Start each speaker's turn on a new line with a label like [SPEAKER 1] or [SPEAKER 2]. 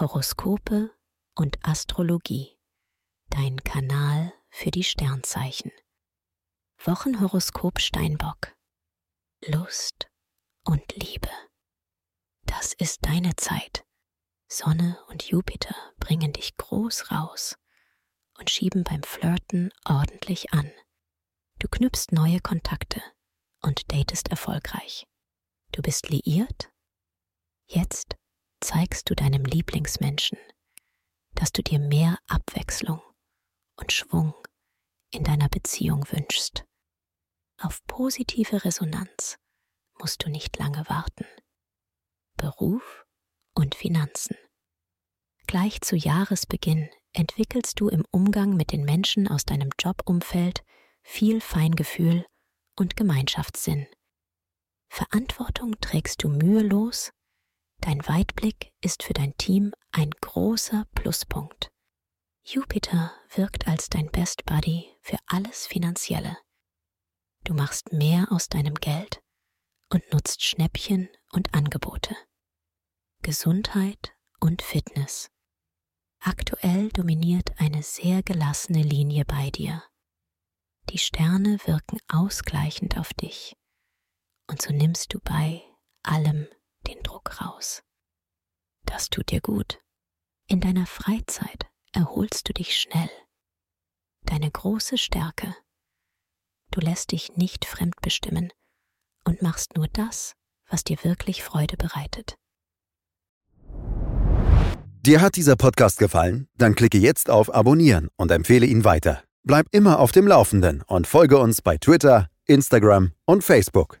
[SPEAKER 1] Horoskope und Astrologie. Dein Kanal für die Sternzeichen. Wochenhoroskop Steinbock. Lust und Liebe. Das ist deine Zeit. Sonne und Jupiter bringen dich groß raus und schieben beim Flirten ordentlich an. Du knüpfst neue Kontakte und datest erfolgreich. Du bist liiert? Jetzt zeigst du deinem Lieblingsmenschen, dass du dir mehr Abwechslung und Schwung in deiner Beziehung wünschst. Auf positive Resonanz musst du nicht lange warten. Beruf und Finanzen. Gleich zu Jahresbeginn entwickelst du im Umgang mit den Menschen aus deinem Jobumfeld viel Feingefühl und Gemeinschaftssinn. Verantwortung trägst du mühelos, dein Weitblick ist für dein Team ein großer Pluspunkt. Jupiter wirkt als dein Best Buddy für alles Finanzielle. Du machst mehr aus deinem Geld und nutzt Schnäppchen und Angebote. Gesundheit und Fitness. Aktuell dominiert eine sehr gelassene Linie bei dir. Die Sterne wirken ausgleichend auf dich und so nimmst du bei allem Druck raus. Das tut dir gut. In deiner Freizeit erholst du dich schnell. Deine große Stärke. Du lässt dich nicht fremdbestimmen und machst nur das, was dir wirklich Freude bereitet.
[SPEAKER 2] Dir hat dieser Podcast gefallen? Dann klicke jetzt auf Abonnieren und empfehle ihn weiter. Bleib immer auf dem Laufenden und folge uns bei Twitter, Instagram und Facebook.